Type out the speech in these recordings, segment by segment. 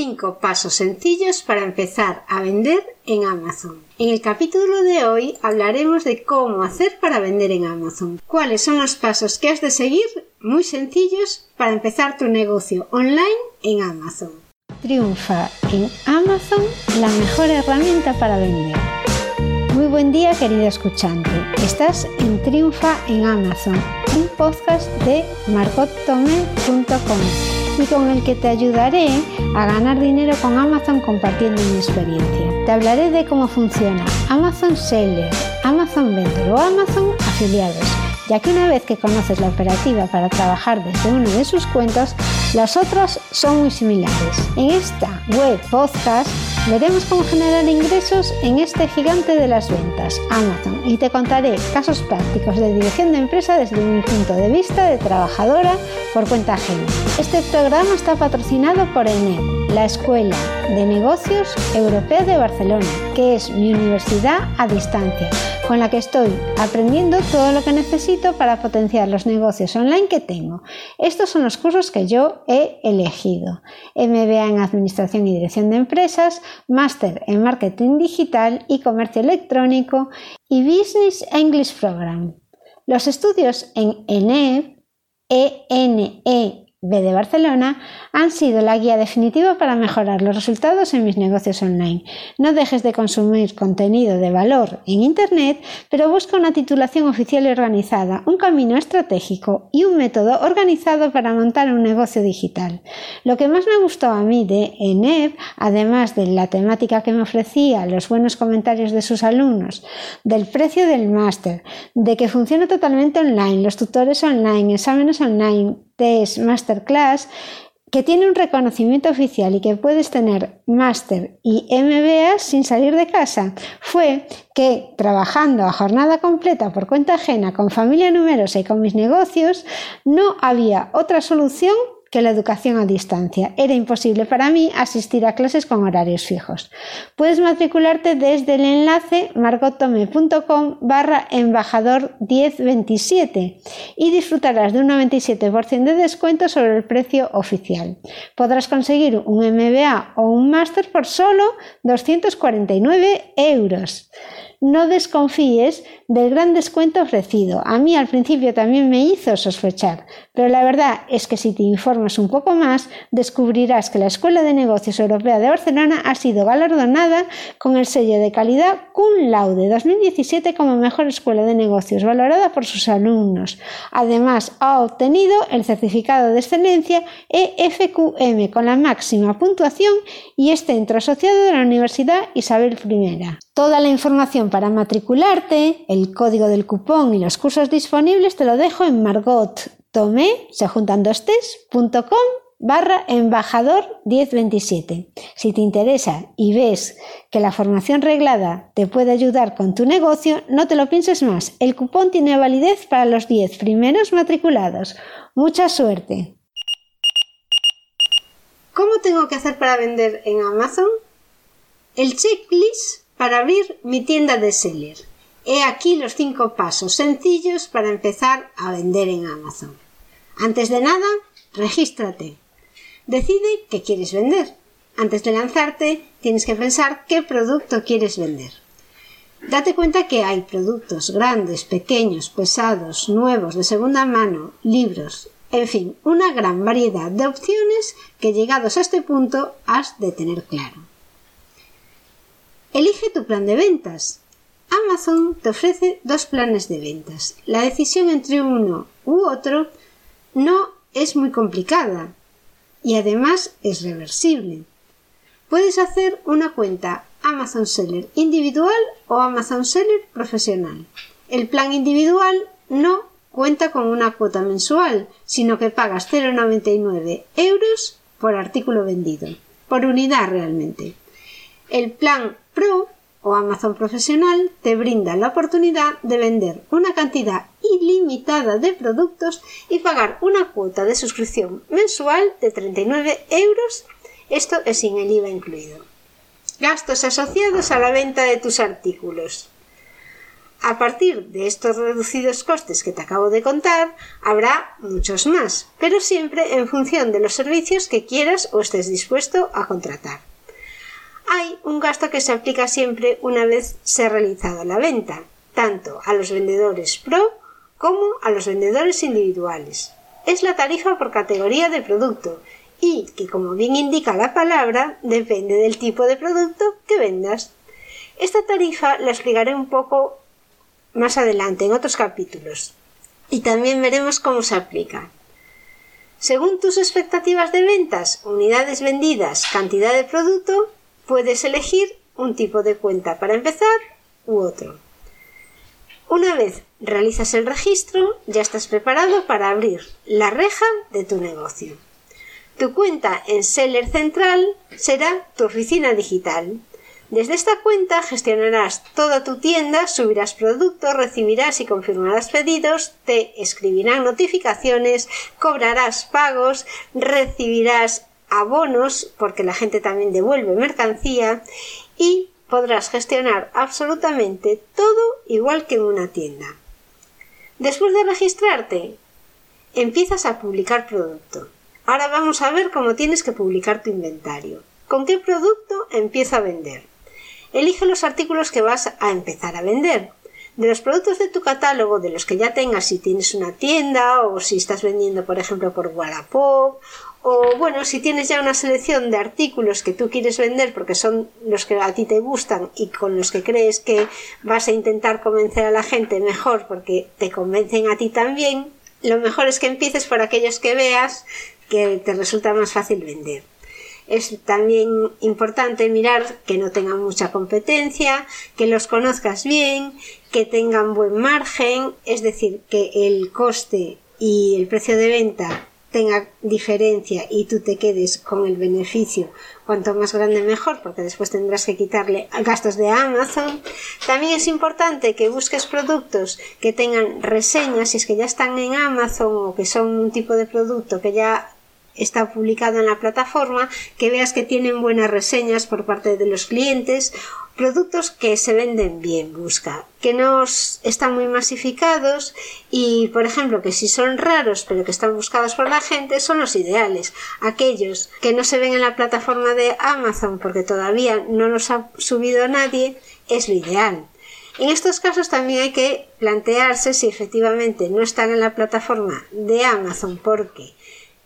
5 pasos sencillos para empezar a vender en Amazon. En el capítulo de hoy hablaremos de cómo hacer para vender en Amazon. ¿Cuáles son los pasos que has de seguir muy sencillos para empezar tu negocio online en Amazon? Triunfa en Amazon la mejor herramienta para vender. Muy buen día querido escuchante. Estás en Triunfa en Amazon, un podcast de marcottome.com y con el que te ayudaré a ganar dinero con Amazon compartiendo mi experiencia. Te hablaré de cómo funciona Amazon Seller, Amazon Vendor o Amazon Afiliados, ya que una vez que conoces la operativa para trabajar desde uno de sus cuentos, las otras son muy similares. En esta web podcast Veremos cómo generar ingresos en este gigante de las ventas, Amazon, y te contaré casos prácticos de dirección de empresa desde mi punto de vista de trabajadora por cuenta ajena. Este programa está patrocinado por ENEP, la Escuela de Negocios Europea de Barcelona, que es mi universidad a distancia con la que estoy aprendiendo todo lo que necesito para potenciar los negocios online que tengo. Estos son los cursos que yo he elegido. MBA en Administración y Dirección de Empresas, Máster en Marketing Digital y Comercio Electrónico y Business English Program. Los estudios en ENE, ENE B de Barcelona han sido la guía definitiva para mejorar los resultados en mis negocios online. No dejes de consumir contenido de valor en Internet, pero busca una titulación oficial y organizada, un camino estratégico y un método organizado para montar un negocio digital. Lo que más me gustó a mí de ENEP, además de la temática que me ofrecía, los buenos comentarios de sus alumnos, del precio del máster, de que funciona totalmente online, los tutores online, exámenes online, test, masterclass, que tiene un reconocimiento oficial y que puedes tener máster y MBA sin salir de casa, fue que trabajando a jornada completa por cuenta ajena, con familia numerosa y con mis negocios, no había otra solución que la educación a distancia. Era imposible para mí asistir a clases con horarios fijos. Puedes matricularte desde el enlace margotome.com barra embajador 1027 y disfrutarás de un 97% de descuento sobre el precio oficial. Podrás conseguir un MBA o un máster por solo 249 euros no desconfíes del gran descuento ofrecido. A mí al principio también me hizo sospechar, pero la verdad es que si te informas un poco más, descubrirás que la Escuela de Negocios Europea de Barcelona ha sido galardonada con el sello de calidad Cum Laude 2017 como mejor escuela de negocios, valorada por sus alumnos. Además, ha obtenido el certificado de excelencia EFQM con la máxima puntuación y es centro asociado de la Universidad Isabel I. Toda la información para matricularte, el código del cupón y los cursos disponibles te lo dejo en margottomé, barra embajador 1027. Si te interesa y ves que la formación reglada te puede ayudar con tu negocio, no te lo pienses más. El cupón tiene validez para los 10 primeros matriculados. Mucha suerte. ¿Cómo tengo que hacer para vender en Amazon? El checklist para abrir mi tienda de seller. He aquí los cinco pasos sencillos para empezar a vender en Amazon. Antes de nada, regístrate. Decide qué quieres vender. Antes de lanzarte, tienes que pensar qué producto quieres vender. Date cuenta que hay productos grandes, pequeños, pesados, nuevos, de segunda mano, libros, en fin, una gran variedad de opciones que llegados a este punto has de tener claro. Elige tu plan de ventas. Amazon te ofrece dos planes de ventas. La decisión entre uno u otro no es muy complicada y además es reversible. Puedes hacer una cuenta Amazon Seller individual o Amazon Seller profesional. El plan individual no cuenta con una cuota mensual, sino que pagas 0,99 euros por artículo vendido, por unidad realmente. El plan Pro o Amazon Profesional te brinda la oportunidad de vender una cantidad ilimitada de productos y pagar una cuota de suscripción mensual de 39 euros. Esto es sin el IVA incluido. Gastos asociados a la venta de tus artículos. A partir de estos reducidos costes que te acabo de contar, habrá muchos más, pero siempre en función de los servicios que quieras o estés dispuesto a contratar. Hay un gasto que se aplica siempre una vez se ha realizado la venta, tanto a los vendedores pro como a los vendedores individuales. Es la tarifa por categoría de producto y que, como bien indica la palabra, depende del tipo de producto que vendas. Esta tarifa la explicaré un poco más adelante en otros capítulos y también veremos cómo se aplica. Según tus expectativas de ventas, unidades vendidas, cantidad de producto, puedes elegir un tipo de cuenta para empezar u otro. Una vez realizas el registro, ya estás preparado para abrir la reja de tu negocio. Tu cuenta en Seller Central será tu oficina digital. Desde esta cuenta gestionarás toda tu tienda, subirás productos, recibirás y confirmarás pedidos, te escribirán notificaciones, cobrarás pagos, recibirás abonos porque la gente también devuelve mercancía y podrás gestionar absolutamente todo igual que en una tienda. Después de registrarte, empiezas a publicar producto. Ahora vamos a ver cómo tienes que publicar tu inventario. ¿Con qué producto empiezo a vender? Elige los artículos que vas a empezar a vender. De los productos de tu catálogo, de los que ya tengas si tienes una tienda o si estás vendiendo, por ejemplo, por Wallapop o bueno, si tienes ya una selección de artículos que tú quieres vender porque son los que a ti te gustan y con los que crees que vas a intentar convencer a la gente mejor porque te convencen a ti también, lo mejor es que empieces por aquellos que veas que te resulta más fácil vender. Es también importante mirar que no tengan mucha competencia, que los conozcas bien, que tengan buen margen, es decir, que el coste y el precio de venta tenga diferencia y tú te quedes con el beneficio cuanto más grande mejor porque después tendrás que quitarle gastos de Amazon. También es importante que busques productos que tengan reseñas si es que ya están en Amazon o que son un tipo de producto que ya está publicado en la plataforma, que veas que tienen buenas reseñas por parte de los clientes, productos que se venden bien, busca, que no están muy masificados y, por ejemplo, que si son raros pero que están buscados por la gente, son los ideales. Aquellos que no se ven en la plataforma de Amazon porque todavía no los ha subido nadie, es lo ideal. En estos casos también hay que plantearse si efectivamente no están en la plataforma de Amazon porque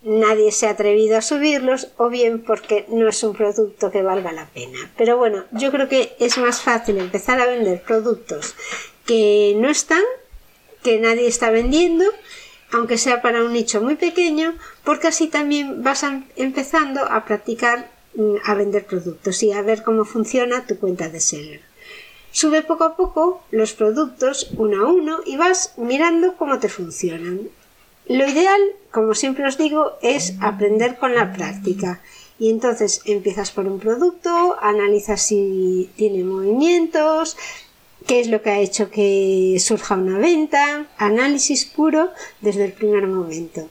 nadie se ha atrevido a subirlos o bien porque no es un producto que valga la pena. Pero bueno, yo creo que es más fácil empezar a vender productos que no están, que nadie está vendiendo, aunque sea para un nicho muy pequeño, porque así también vas empezando a practicar mm, a vender productos y a ver cómo funciona tu cuenta de seller. Sube poco a poco los productos uno a uno y vas mirando cómo te funcionan. Lo ideal, como siempre os digo, es aprender con la práctica. Y entonces empiezas por un producto, analizas si tiene movimientos, qué es lo que ha hecho que surja una venta, análisis puro desde el primer momento.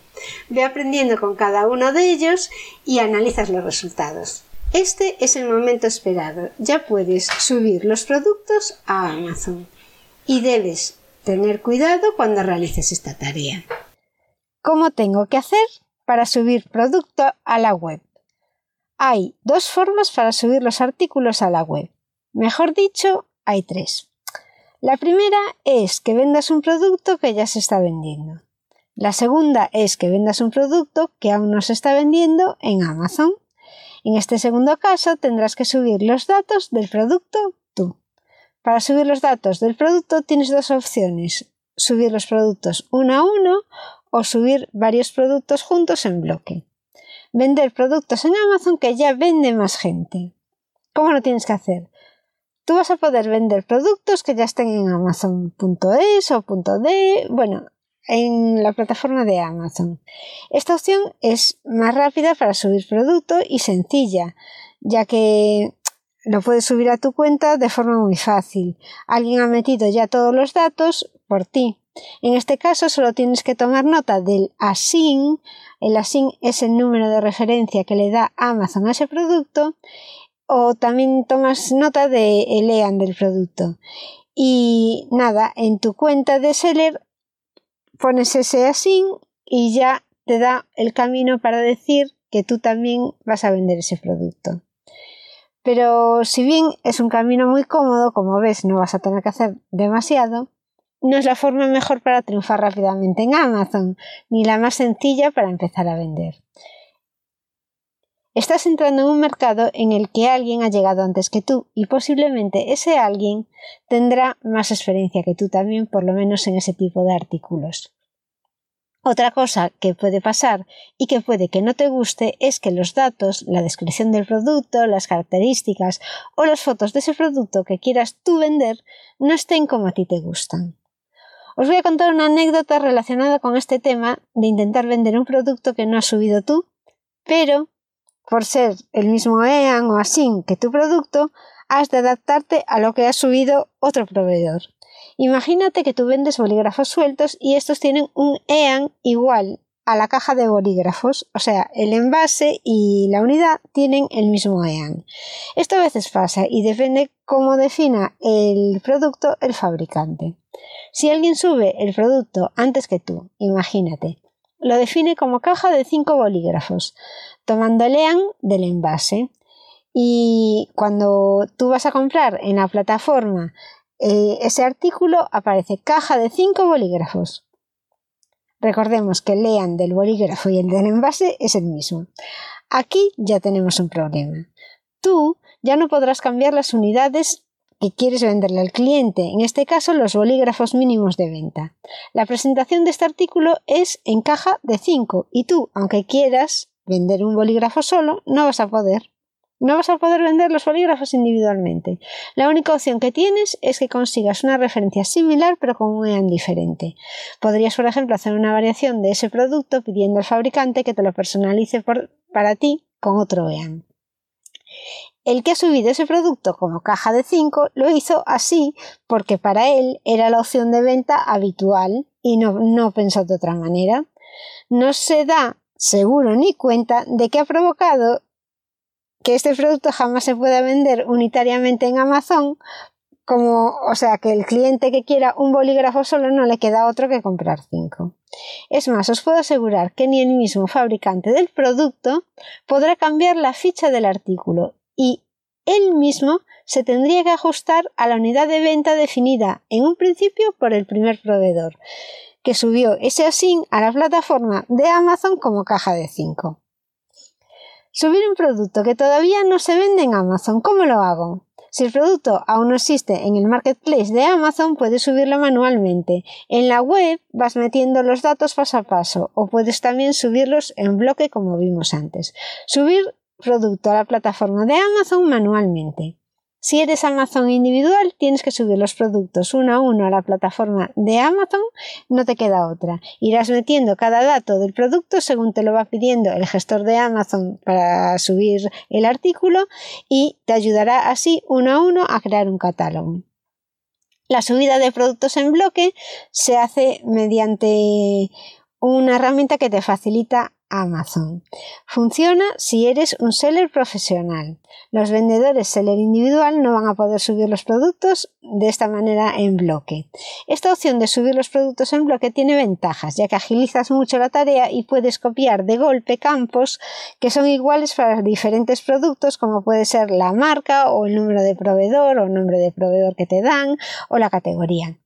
Ve aprendiendo con cada uno de ellos y analizas los resultados. Este es el momento esperado. Ya puedes subir los productos a Amazon. Y debes tener cuidado cuando realices esta tarea. ¿Cómo tengo que hacer para subir producto a la web? Hay dos formas para subir los artículos a la web. Mejor dicho, hay tres. La primera es que vendas un producto que ya se está vendiendo. La segunda es que vendas un producto que aún no se está vendiendo en Amazon. En este segundo caso tendrás que subir los datos del producto tú. Para subir los datos del producto tienes dos opciones. Subir los productos uno a uno o subir varios productos juntos en bloque. Vender productos en Amazon que ya vende más gente. ¿Cómo lo tienes que hacer? Tú vas a poder vender productos que ya estén en Amazon.es o .d, bueno, en la plataforma de Amazon. Esta opción es más rápida para subir producto y sencilla, ya que lo puedes subir a tu cuenta de forma muy fácil. Alguien ha metido ya todos los datos por ti. En este caso solo tienes que tomar nota del ASIN. El ASIN es el número de referencia que le da Amazon a ese producto. O también tomas nota del EAN del producto. y nada, en tu cuenta de seller pones ese así y ya te da el camino para decir que tú también vas a vender ese producto. Pero si bien es un camino muy cómodo, como ves, no vas a tener que hacer demasiado, no es la forma mejor para triunfar rápidamente en Amazon, ni la más sencilla para empezar a vender. Estás entrando en un mercado en el que alguien ha llegado antes que tú y posiblemente ese alguien tendrá más experiencia que tú también, por lo menos en ese tipo de artículos. Otra cosa que puede pasar y que puede que no te guste es que los datos, la descripción del producto, las características o las fotos de ese producto que quieras tú vender no estén como a ti te gustan. Os voy a contar una anécdota relacionada con este tema de intentar vender un producto que no has subido tú, pero por ser el mismo EAN o ASIN que tu producto, has de adaptarte a lo que ha subido otro proveedor. Imagínate que tú vendes bolígrafos sueltos y estos tienen un EAN igual a la caja de bolígrafos, o sea, el envase y la unidad tienen el mismo EAN. Esto a veces pasa y depende cómo defina el producto el fabricante. Si alguien sube el producto antes que tú, imagínate, lo define como caja de 5 bolígrafos, tomando el EAN del envase. Y cuando tú vas a comprar en la plataforma eh, ese artículo aparece caja de 5 bolígrafos. Recordemos que lean del bolígrafo y el del envase es el mismo. Aquí ya tenemos un problema. Tú ya no podrás cambiar las unidades quieres venderle al cliente, en este caso los bolígrafos mínimos de venta. La presentación de este artículo es en caja de 5 y tú, aunque quieras vender un bolígrafo solo, no vas a poder. No vas a poder vender los bolígrafos individualmente. La única opción que tienes es que consigas una referencia similar pero con un EAN diferente. Podrías, por ejemplo, hacer una variación de ese producto pidiendo al fabricante que te lo personalice para ti con otro EAN. El que ha subido ese producto como caja de 5 lo hizo así porque para él era la opción de venta habitual y no, no pensó de otra manera. No se da seguro ni cuenta de que ha provocado que este producto jamás se pueda vender unitariamente en Amazon, como, o sea, que el cliente que quiera un bolígrafo solo no le queda otro que comprar cinco. Es más, os puedo asegurar que ni el mismo fabricante del producto podrá cambiar la ficha del artículo y él mismo se tendría que ajustar a la unidad de venta definida en un principio por el primer proveedor, que subió ese ASIN a la plataforma de Amazon como caja de 5. Subir un producto que todavía no se vende en Amazon, ¿cómo lo hago? Si el producto aún no existe en el marketplace de Amazon, puedes subirlo manualmente. En la web vas metiendo los datos paso a paso o puedes también subirlos en bloque como vimos antes. Subir producto a la plataforma de Amazon manualmente. Si eres Amazon individual, tienes que subir los productos uno a uno a la plataforma de Amazon, no te queda otra. Irás metiendo cada dato del producto según te lo va pidiendo el gestor de Amazon para subir el artículo y te ayudará así uno a uno a crear un catálogo. La subida de productos en bloque se hace mediante una herramienta que te facilita Amazon. Funciona si eres un seller profesional. Los vendedores seller individual no van a poder subir los productos de esta manera en bloque. Esta opción de subir los productos en bloque tiene ventajas, ya que agilizas mucho la tarea y puedes copiar de golpe campos que son iguales para diferentes productos, como puede ser la marca o el número de proveedor o el nombre de proveedor que te dan o la categoría.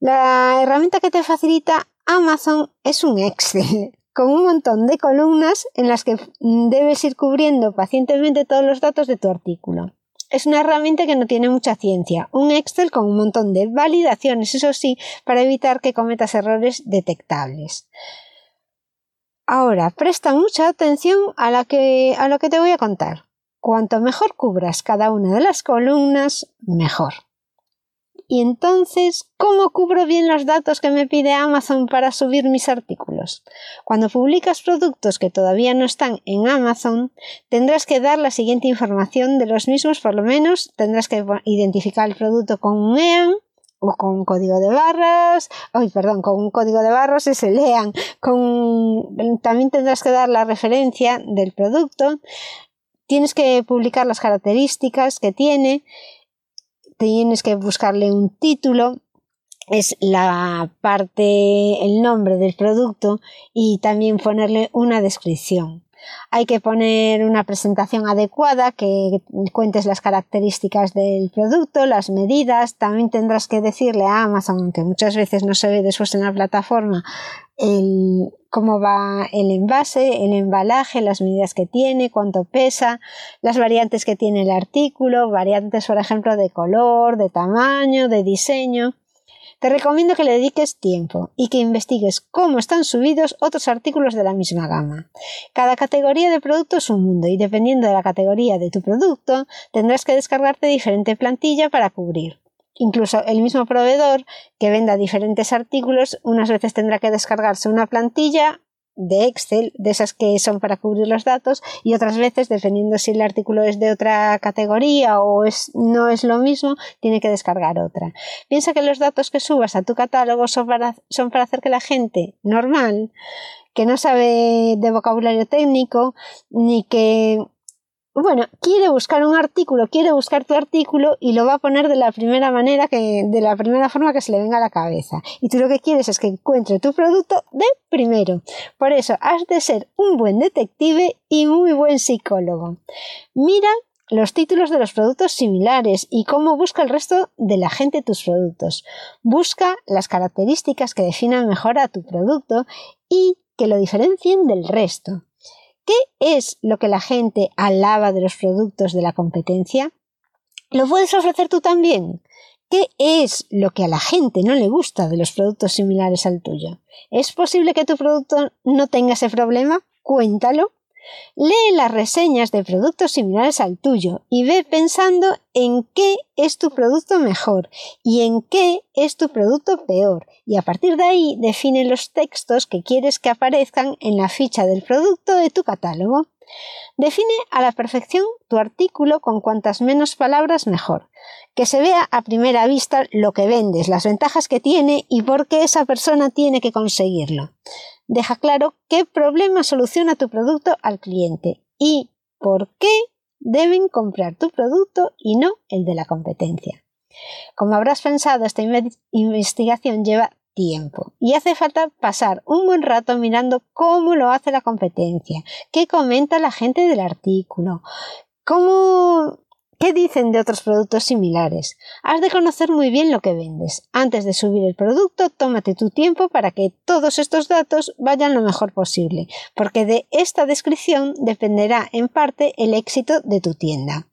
La herramienta que te facilita Amazon es un Excel con un montón de columnas en las que debes ir cubriendo pacientemente todos los datos de tu artículo. Es una herramienta que no tiene mucha ciencia, un Excel con un montón de validaciones, eso sí, para evitar que cometas errores detectables. Ahora, presta mucha atención a, a lo que te voy a contar. Cuanto mejor cubras cada una de las columnas, mejor. Y entonces, ¿cómo cubro bien los datos que me pide Amazon para subir mis artículos? Cuando publicas productos que todavía no están en Amazon, tendrás que dar la siguiente información de los mismos, por lo menos tendrás que identificar el producto con un EAN, o con un código de barras, ay, perdón, con un código de barras se lean, con, también tendrás que dar la referencia del producto, tienes que publicar las características que tiene, tienes que buscarle un título, es la parte, el nombre del producto y también ponerle una descripción. Hay que poner una presentación adecuada que cuentes las características del producto, las medidas. También tendrás que decirle a Amazon, aunque muchas veces no se ve después en la plataforma, cómo va el envase, el embalaje, las medidas que tiene, cuánto pesa, las variantes que tiene el artículo, variantes, por ejemplo, de color, de tamaño, de diseño. Te recomiendo que le dediques tiempo y que investigues cómo están subidos otros artículos de la misma gama. Cada categoría de producto es un mundo y dependiendo de la categoría de tu producto tendrás que descargarte diferente plantilla para cubrir. Incluso el mismo proveedor que venda diferentes artículos unas veces tendrá que descargarse una plantilla de Excel, de esas que son para cubrir los datos, y otras veces, dependiendo si el artículo es de otra categoría o es, no es lo mismo, tiene que descargar otra. Piensa que los datos que subas a tu catálogo son para, son para hacer que la gente normal, que no sabe de vocabulario técnico, ni que bueno, quiere buscar un artículo, quiere buscar tu artículo y lo va a poner de la primera manera que, de la primera forma que se le venga a la cabeza. Y tú lo que quieres es que encuentre tu producto de primero. Por eso, has de ser un buen detective y muy buen psicólogo. Mira los títulos de los productos similares y cómo busca el resto de la gente tus productos. Busca las características que definan mejor a tu producto y que lo diferencien del resto. ¿Qué es lo que la gente alaba de los productos de la competencia? ¿Lo puedes ofrecer tú también? ¿Qué es lo que a la gente no le gusta de los productos similares al tuyo? ¿Es posible que tu producto no tenga ese problema? Cuéntalo. Lee las reseñas de productos similares al tuyo y ve pensando en qué es tu producto mejor y en qué es tu producto peor y a partir de ahí define los textos que quieres que aparezcan en la ficha del producto de tu catálogo. Define a la perfección tu artículo con cuantas menos palabras mejor. Que se vea a primera vista lo que vendes, las ventajas que tiene y por qué esa persona tiene que conseguirlo. Deja claro qué problema soluciona tu producto al cliente y por qué deben comprar tu producto y no el de la competencia. Como habrás pensado, esta investigación lleva tiempo y hace falta pasar un buen rato mirando cómo lo hace la competencia, qué comenta la gente del artículo, cómo ¿Qué dicen de otros productos similares? Has de conocer muy bien lo que vendes. Antes de subir el producto, tómate tu tiempo para que todos estos datos vayan lo mejor posible, porque de esta descripción dependerá en parte el éxito de tu tienda.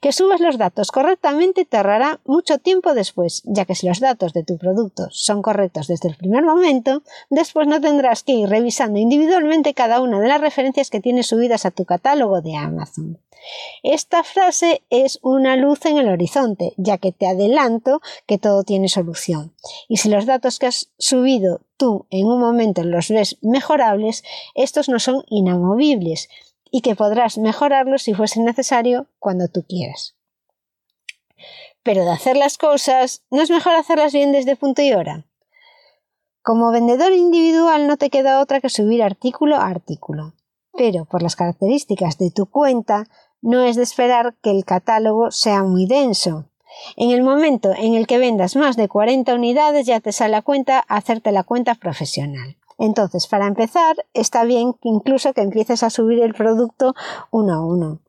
Que subas los datos correctamente te ahorrará mucho tiempo después, ya que si los datos de tu producto son correctos desde el primer momento, después no tendrás que ir revisando individualmente cada una de las referencias que tienes subidas a tu catálogo de Amazon. Esta frase es una luz en el horizonte, ya que te adelanto que todo tiene solución. Y si los datos que has subido tú en un momento los ves mejorables, estos no son inamovibles, y que podrás mejorarlos si fuese necesario cuando tú quieras. Pero de hacer las cosas, ¿no es mejor hacerlas bien desde punto y hora? Como vendedor individual no te queda otra que subir artículo a artículo, pero por las características de tu cuenta no es de esperar que el catálogo sea muy denso. En el momento en el que vendas más de 40 unidades ya te sale la cuenta hacerte la cuenta profesional. Entonces, para empezar, está bien incluso que empieces a subir el producto uno a uno.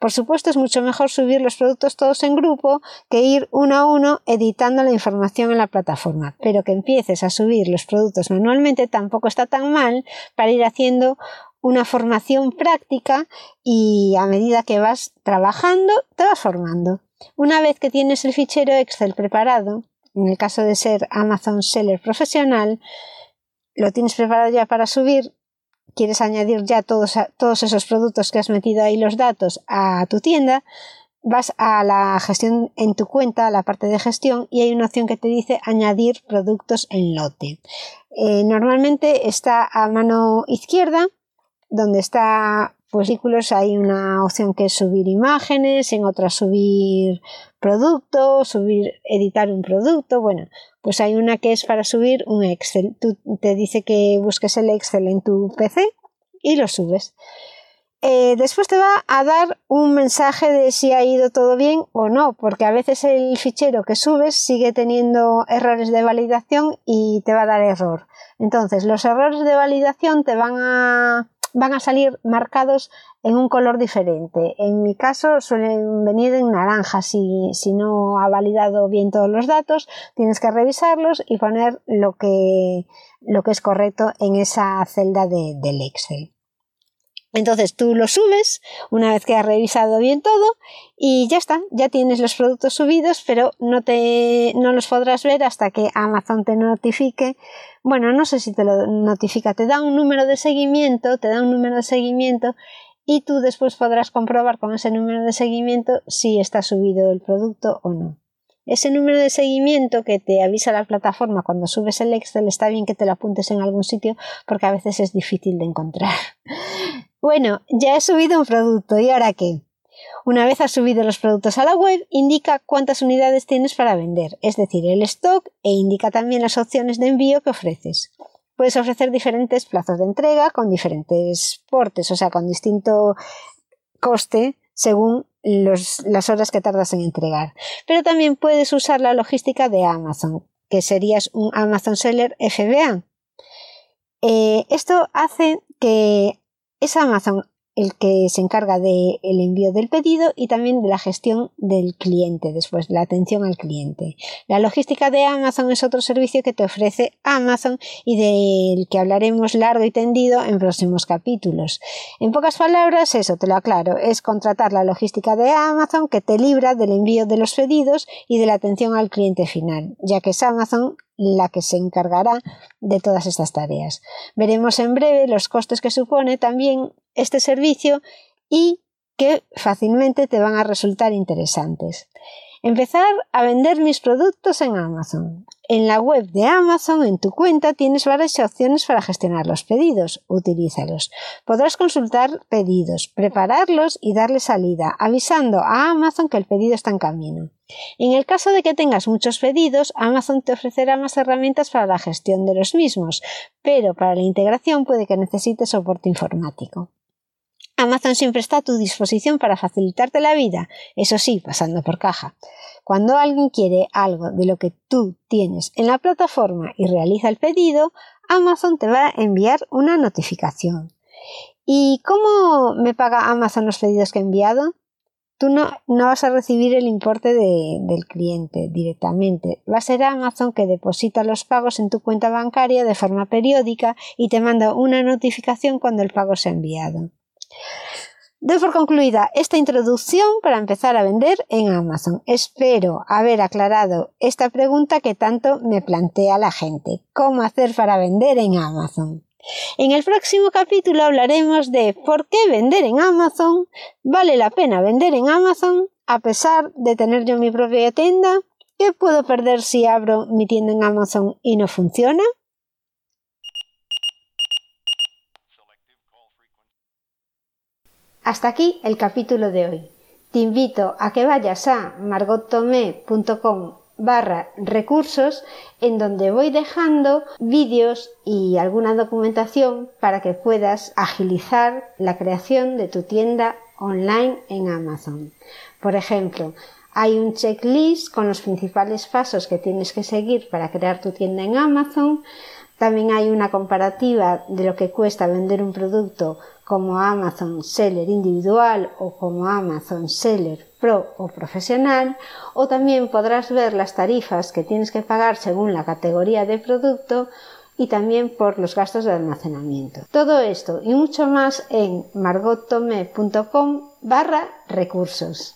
Por supuesto, es mucho mejor subir los productos todos en grupo que ir uno a uno editando la información en la plataforma. Pero que empieces a subir los productos manualmente tampoco está tan mal para ir haciendo una formación práctica y a medida que vas trabajando, te vas formando. Una vez que tienes el fichero Excel preparado, en el caso de ser Amazon Seller profesional, lo tienes preparado ya para subir, quieres añadir ya todos, todos esos productos que has metido ahí los datos a tu tienda, vas a la gestión en tu cuenta, a la parte de gestión, y hay una opción que te dice añadir productos en lote. Eh, normalmente está a mano izquierda, donde está hay una opción que es subir imágenes, en otra subir productos, subir, editar un producto, bueno, pues hay una que es para subir un Excel. Tú te dice que busques el Excel en tu PC y lo subes. eh, después te va a dar un mensaje de si ha ido todo bien o no, porque a veces el fichero que subes sigue teniendo errores de validación y te va a dar error. Entonces, los errores de validación te van a, van a salir marcados en un color diferente. En mi caso suelen venir en naranja. Si, si no ha validado bien todos los datos, tienes que revisarlos y poner lo que, lo que es correcto en esa celda de, del Excel. Entonces tú lo subes una vez que has revisado bien todo y ya está, ya tienes los productos subidos, pero no, te, no los podrás ver hasta que Amazon te notifique. Bueno, no sé si te lo notifica, te da un número de seguimiento, te da un número de seguimiento y tú después podrás comprobar con ese número de seguimiento si está subido el producto o no. Ese número de seguimiento que te avisa la plataforma cuando subes el Excel está bien que te lo apuntes en algún sitio porque a veces es difícil de encontrar. Bueno, ya he subido un producto y ahora qué? Una vez has subido los productos a la web, indica cuántas unidades tienes para vender, es decir, el stock e indica también las opciones de envío que ofreces. Puedes ofrecer diferentes plazos de entrega con diferentes portes, o sea, con distinto coste según las horas que tardas en entregar. Pero también puedes usar la logística de Amazon, que serías un Amazon Seller FBA. Eh, esto hace que es Amazon el que se encarga del envío del pedido y también de la gestión del cliente, después la atención al cliente. La logística de Amazon es otro servicio que te ofrece Amazon y del que hablaremos largo y tendido en próximos capítulos. En pocas palabras, eso te lo aclaro, es contratar la logística de Amazon que te libra del envío de los pedidos y de la atención al cliente final, ya que es Amazon la que se encargará de todas estas tareas. Veremos en breve los costes que supone también este servicio y que fácilmente te van a resultar interesantes. Empezar a vender mis productos en Amazon. En la web de Amazon, en tu cuenta, tienes varias opciones para gestionar los pedidos. Utilízalos. Podrás consultar pedidos, prepararlos y darle salida, avisando a Amazon que el pedido está en camino. En el caso de que tengas muchos pedidos, Amazon te ofrecerá más herramientas para la gestión de los mismos, pero para la integración puede que necesites soporte informático. Amazon siempre está a tu disposición para facilitarte la vida, eso sí, pasando por caja. Cuando alguien quiere algo de lo que tú tienes en la plataforma y realiza el pedido, Amazon te va a enviar una notificación. ¿Y cómo me paga Amazon los pedidos que he enviado? Tú no, vas a recibir el importe del cliente directamente. Va a ser Amazon que deposita los pagos en tu cuenta bancaria de forma periódica y te manda una notificación cuando el pago se ha enviado. Doy por concluida esta introducción para empezar a vender en Amazon. Espero haber aclarado esta pregunta que tanto me plantea la gente. ¿Cómo hacer para vender en Amazon? En el próximo capítulo hablaremos de por qué vender en Amazon, vale la pena vender en Amazon a pesar de tener yo mi propia tienda, qué puedo perder si abro mi tienda en Amazon y no funciona. Hasta aquí el capítulo de hoy. Te invito a que vayas a margottomé.com barra recursos en donde voy dejando vídeos y alguna documentación para que puedas agilizar la creación de tu tienda online en Amazon. Por ejemplo, hay un checklist con los principales pasos que tienes que seguir para crear tu tienda en Amazon. También hay una comparativa de lo que cuesta vender un producto como Amazon Seller individual o como Amazon Seller Pro o profesional, o también podrás ver las tarifas que tienes que pagar según la categoría de producto y también por los gastos de almacenamiento. Todo esto y mucho más en margottome.com barra recursos.